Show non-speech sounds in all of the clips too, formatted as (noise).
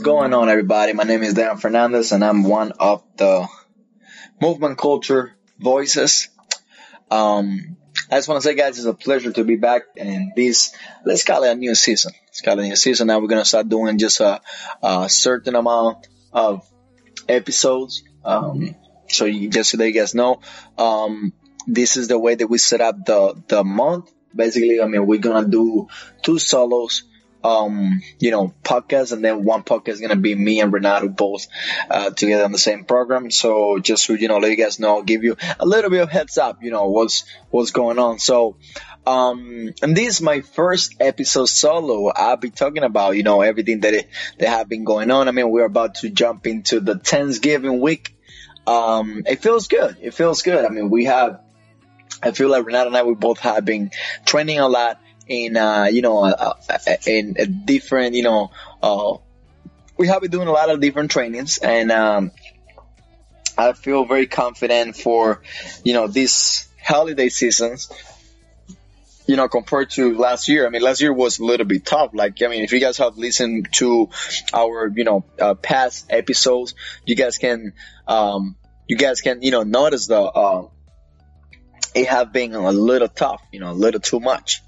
What's going on, everybody? My name is Dan Fernandez, and I'm one of the movement culture voices. Um, I just want to say, guys, it's a pleasure to be back in this, let's call it a new season. Let's call it a new season. Now we're to start doing just a, a certain amount of episodes. Um, so you, just so that you guys know, um, this is the way that we set up the, the month. Basically, I mean, we're to do two solos um, you know, podcast, and then one podcast is gonna be me and Renato both uh, together on the same program. So just you know, let you guys know, give you a little bit of heads up, you know, what's what's going on. So. Um, and this is my first episode solo. I'll be talking about, you know, everything that, it, that have been going on. I mean, we're about to jump into the Thanksgiving week. Um, it feels good. It feels good. I mean, we have, I feel like Renato and I, we both have been training a lot in uh, you know uh, uh, in a different you know uh, we have been doing a lot of different trainings and um, I feel very confident for you know these holiday seasons you know, compared to last year. I mean, last year was a little bit tough. Like, I mean, if you guys have listened to our, you know, uh, past episodes, you guys can, um, you guys can, you know, notice the, uh, it have been a little tough, you know, a little too much.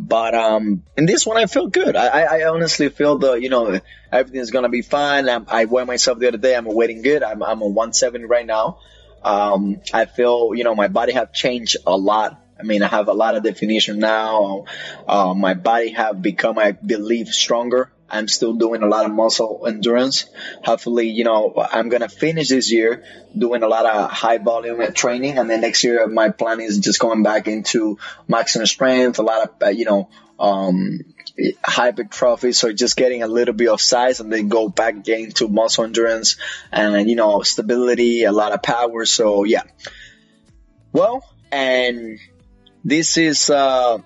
But um, in this one, I feel good. I, I honestly feel the you know everything's gonna be fine. I'm, I weighed myself the other day. I'm weighing good. I'm I'm on 170 right now. Um, I feel you know my body have changed a lot. I mean, I have a lot of definition now. Uh, my body have become, I believe, stronger. I'm still doing a lot of muscle endurance. Hopefully, you know, I'm going to finish this year doing a lot of high volume training. And then next year, my plan is just going back into maximum strength, a lot of, uh, you know, um, hypertrophy. So just getting a little bit of size and then go back again to muscle endurance and, you know, stability, a lot of power. So yeah. Well, and this is, uh,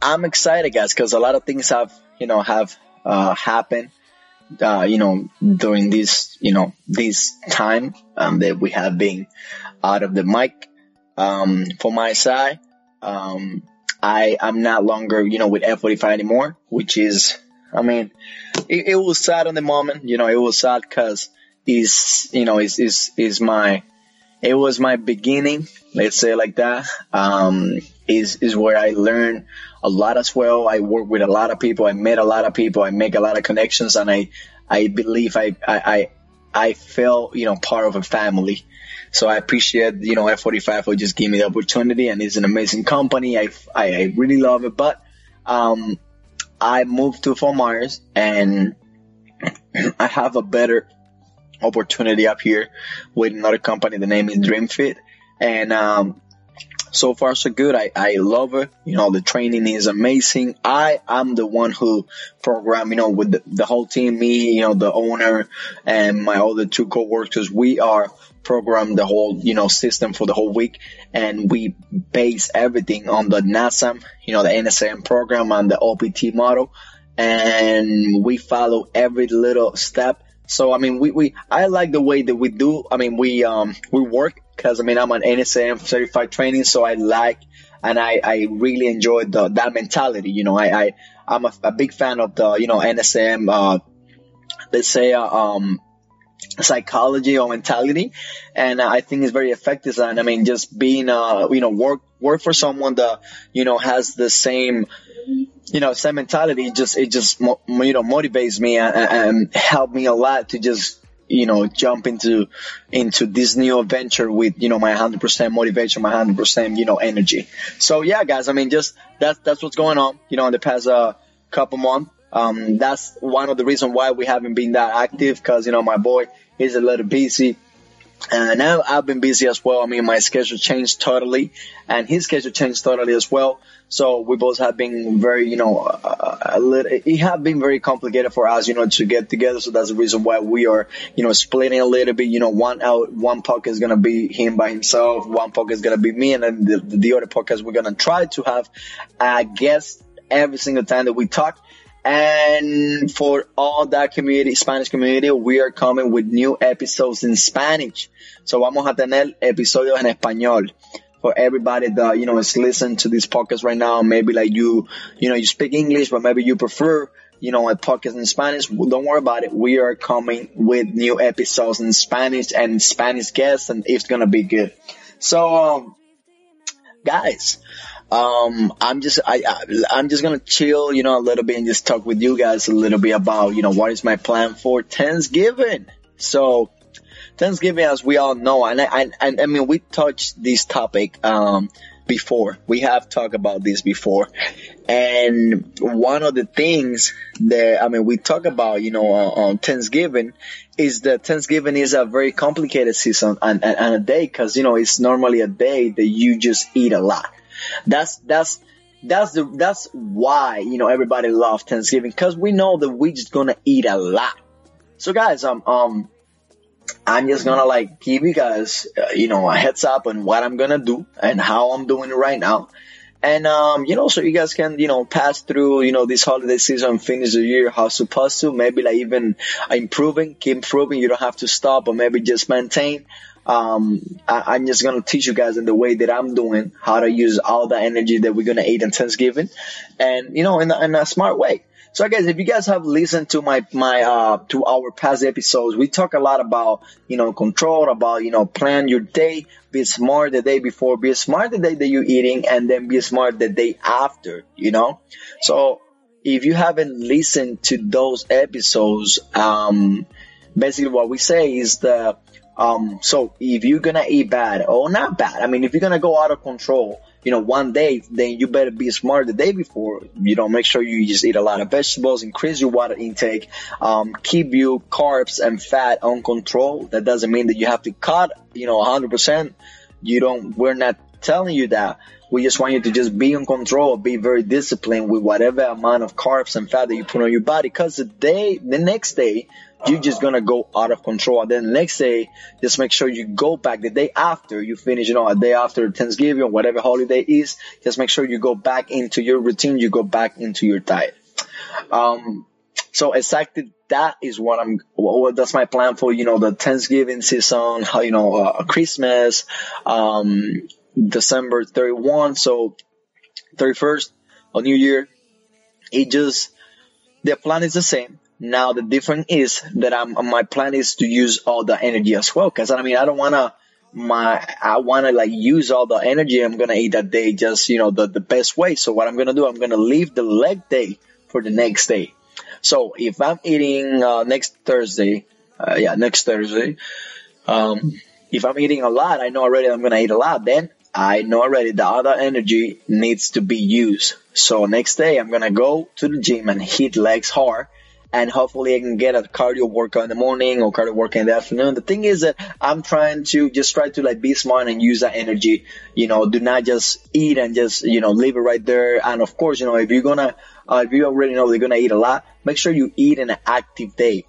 I'm excited guys because a lot of things have you know, have uh, happened, uh, you know, during this, you know, this time um, that we have been out of the mic. Um, for my side, um, I am not longer, you know, with F45 anymore, which is, I mean, it, it was sad in the moment, you know, it was sad because is, you know, is, is, is my, it was my beginning, let's say like that. Um, is, is where I learn a lot as well. I work with a lot of people. I met a lot of people. I make a lot of connections, and I I believe I I I, I feel you know part of a family. So I appreciate you know F45 for just giving me the opportunity, and it's an amazing company. I I, I really love it, but um, I moved to Fort Myers, and (clears throat) I have a better opportunity up here with another company. The name is DreamFit, and um, so far so good. I, I love it. You know, the training is amazing. I am the one who program, you know, with the, the whole team, me, you know, the owner and my other two co-workers. We are program the whole, you know, system for the whole week. And we base everything on the NASM, you know, the NSM program and the OPT model. And we follow every little step. So, I mean, we, we, I like the way that we do. I mean, we, um, we work because I mean I'm an NSM certified training, so I like and I, I really enjoy the that mentality. You know, I, I I'm a, a big fan of the you know NSM. Uh, let's say uh, um psychology or mentality and i think it's very effective and i mean just being uh you know work work for someone that you know has the same you know same mentality just it just you know motivates me and, and help me a lot to just you know, jump into, into this new adventure with, you know, my 100% motivation, my 100%, you know, energy. So yeah, guys, I mean, just that's, that's what's going on, you know, in the past, uh, couple months. Um, that's one of the reasons why we haven't been that active because, you know, my boy is a little busy. And now I've been busy as well. I mean, my schedule changed totally and his schedule changed totally as well. So we both have been very, you know, uh, uh, a little, it have been very complicated for us, you know, to get together. So that's the reason why we are, you know, splitting a little bit. You know, one out, one podcast is gonna be him by himself, one podcast is gonna be me, and then the, the other podcast we're gonna try to have a guest every single time that we talk. And for all that community, Spanish community, we are coming with new episodes in Spanish. So vamos a tener episodios en español for everybody that, you know, is listening to this podcast right now. Maybe like you, you know, you speak English, but maybe you prefer you know, a podcast in Spanish, don't worry about it. We are coming with new episodes in Spanish and Spanish guests, and it's gonna be good. So, um, guys, um, I'm just I, I am just gonna chill, you know, a little bit and just talk with you guys a little bit about you know what is my plan for Thanksgiving. So Thanksgiving, as we all know, and I and I mean we touched this topic um before. We have talked about this before, and one of the things that I mean we talk about, you know, on Thanksgiving is that Thanksgiving is a very complicated season and, and, and a day because you know it's normally a day that you just eat a lot that's that's that's the that's why you know everybody loves Thanksgiving because we know that we just gonna eat a lot. So guys, um um I'm just gonna like give you guys uh, you know a heads up on what I'm gonna do and how I'm doing it right now. And um, you know, so you guys can, you know, pass through, you know, this holiday season, finish the year how supposed to, maybe like even improving, keep improving. You don't have to stop, but maybe just maintain um, I, am just gonna teach you guys in the way that I'm doing how to use all the energy that we're gonna eat in Thanksgiving, and you know, in, in a smart way. So guys, if you guys have listened to my, my, uh, to our past episodes, we talk a lot about, you know, control, about, you know, plan your day, be smart the day before, be smart the day that you're eating, and then be smart the day after, you know? So if you haven't listened to those episodes, um, basically what we say is that um, so if you're gonna eat bad or not bad, I mean, if you're gonna go out of control, you know, one day, then you better be smart the day before. You know, make sure you just eat a lot of vegetables, increase your water intake, um, keep your carbs and fat on control. That doesn't mean that you have to cut, you know, 100%. You don't, we're not telling you that. We just want you to just be in control, be very disciplined with whatever amount of carbs and fat that you put on your body. Cause the day, the next day, you're just gonna go out of control. And then the next day, just make sure you go back the day after you finish, you know, a day after Thanksgiving or whatever holiday is. Just make sure you go back into your routine. You go back into your diet. Um, so exactly that is what I'm. That's my plan for you know the Thanksgiving season. You know, uh, Christmas, um, December 31. So 31st, a New Year. It just the plan is the same now the difference is that I'm, my plan is to use all the energy as well. Cause I mean, I don't wanna, my, I wanna like use all the energy I'm gonna eat that day just, you know, the, the best way. So what I'm gonna do, I'm gonna leave the leg day for the next day. So if I'm eating, uh, next Thursday, uh, yeah, next Thursday, um, if I'm eating a lot, I know already I'm gonna eat a lot. Then I know already the other energy needs to be used. So next day I'm gonna go to the gym and hit legs hard and hopefully I can get a cardio workout in the morning or cardio workout in the afternoon. The thing is that I'm trying to just try to like be smart and use that energy. You know, do not just eat and just you know leave it right there. And of course, you know if you're gonna uh, if you already know they're gonna eat a lot, make sure you eat in an active day.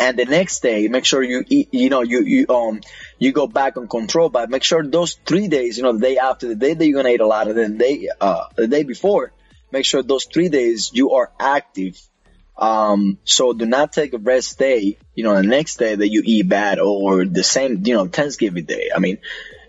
And the next day, make sure you eat, you know, you, you, um, you go back on control, but make sure those three days, you know, the day after, the day that you're gonna eat a lot, and then the day, uh, the day before, make sure those three days you are active um, so do not take a rest day, you know, the next day that you eat bad or the same, you know, Thanksgiving day. I mean,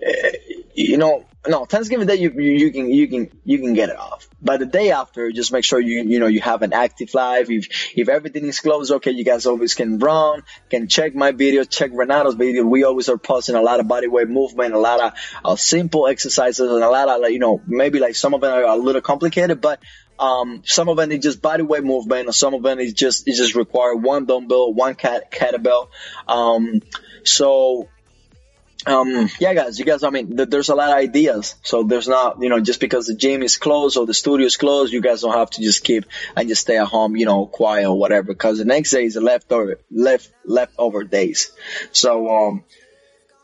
uh, you know, no, Thanksgiving day you, you, you can you can you can get it off. But the day after, just make sure you you know you have an active life. If if everything is closed, okay, you guys always can run, can check my video, check Renato's video. We always are posting a lot of body weight movement, a lot of uh, simple exercises, and a lot of like you know maybe like some of them are a little complicated, but um, some of them is just body weight movement, or some of them is just it just require one dumbbell, one cat kettlebell. Um, so um, yeah, guys, you guys, I mean, th- there's a lot of ideas. So there's not, you know, just because the gym is closed or the studio is closed, you guys don't have to just keep and just stay at home, you know, quiet or whatever, because the next day is the leftover, left, leftover days. So, um,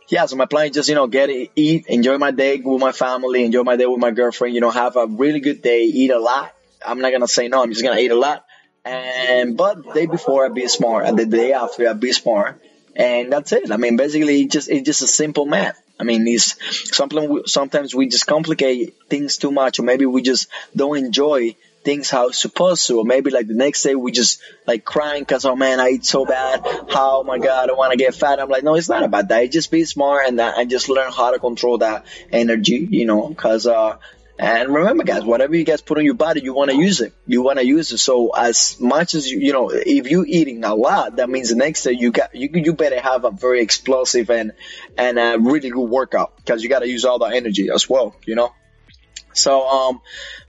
yeah, so my plan is just, you know, get it, eat, enjoy my day with my family, enjoy my day with my girlfriend, you know, have a really good day, eat a lot, I'm not gonna say no. I'm just gonna eat a lot. And but the day before I be smart, and the day after I be smart, and that's it. I mean, basically, it just it's just a simple math. I mean, it's something. Sometimes we just complicate things too much, or maybe we just don't enjoy things how it's supposed to, or maybe like the next day we just like crying because oh man, I eat so bad. How oh my god, I want to get fat. I'm like, no, it's not about that. just be smart and that, and just learn how to control that energy, you know, because uh, And remember, guys, whatever you guys put on your body, you want to use it. You want to use it. So as much as you, you know, if you're eating a lot, that means the next day you got you you better have a very explosive and and a really good workout because you got to use all the energy as well. You know. So, um,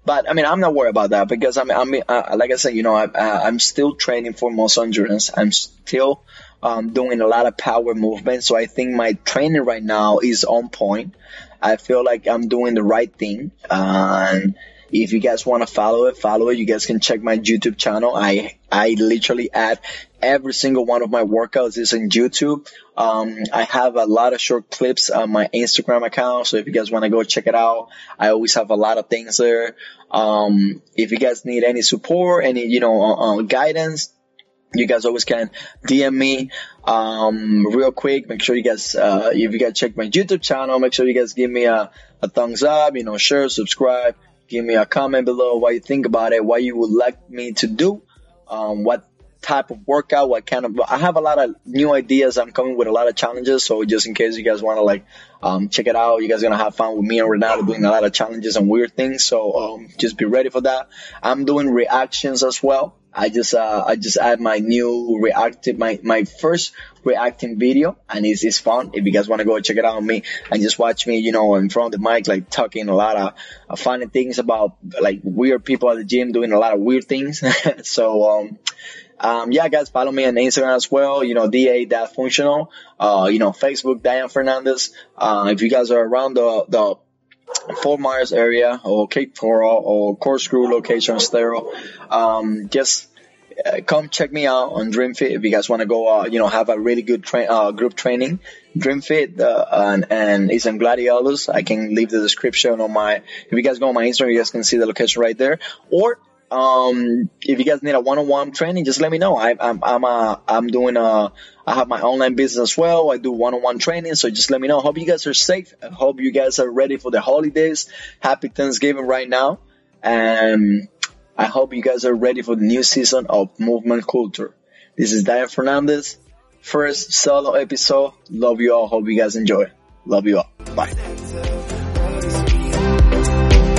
but I mean, I'm not worried about that because I mean, I mean, uh, like I said, you know, I, I'm still training for muscle endurance. I'm still um, doing a lot of power movements. So I think my training right now is on point. I feel like I'm doing the right thing. and if you guys want to follow it, follow it. You guys can check my YouTube channel. I I literally add every single one of my workouts is on YouTube. Um, I have a lot of short clips on my Instagram account. So if you guys want to go check it out, I always have a lot of things there. Um, if you guys need any support, any, you know, uh, uh, guidance, you guys always can DM me um, real quick. Make sure you guys, uh, if you guys check my YouTube channel, make sure you guys give me a, a thumbs up, you know, share, subscribe, give me a comment below what you think about it, what you would like me to do, um, what type of workout, what kind of, I have a lot of new ideas. I'm coming with a lot of challenges. So just in case you guys want to like, um, check it out, you guys are going to have fun with me and Renato doing a lot of challenges and weird things. So, um, just be ready for that. I'm doing reactions as well. I just uh, I just add my new reactive my my first reacting video and it's, it's fun if you guys want to go check it out on me and just watch me you know in front of the mic like talking a lot of uh, funny things about like weird people at the gym doing a lot of weird things (laughs) so um um, yeah, guys, follow me on Instagram as well. You know, da that functional. Uh, you know, Facebook, Diane Fernandez. Uh, if you guys are around the the Fort Myers area or Cape Coral or Corkscrew location, Estero, um, just uh, come check me out on DreamFit if you guys want to go, uh, you know, have a really good tra- uh, group training. DreamFit uh, and, and it's in Gladiolus. I can leave the description on my. If you guys go on my Instagram, you guys can see the location right there. Or um, if you guys need a one-on-one training, just let me know. I, I'm I'm uh, I'm doing a I have my online business as well. I do one-on-one training, so just let me know. Hope you guys are safe. I hope you guys are ready for the holidays. Happy Thanksgiving right now, and I hope you guys are ready for the new season of Movement Culture. This is Diane Fernandez, first solo episode. Love you all. Hope you guys enjoy. Love you all.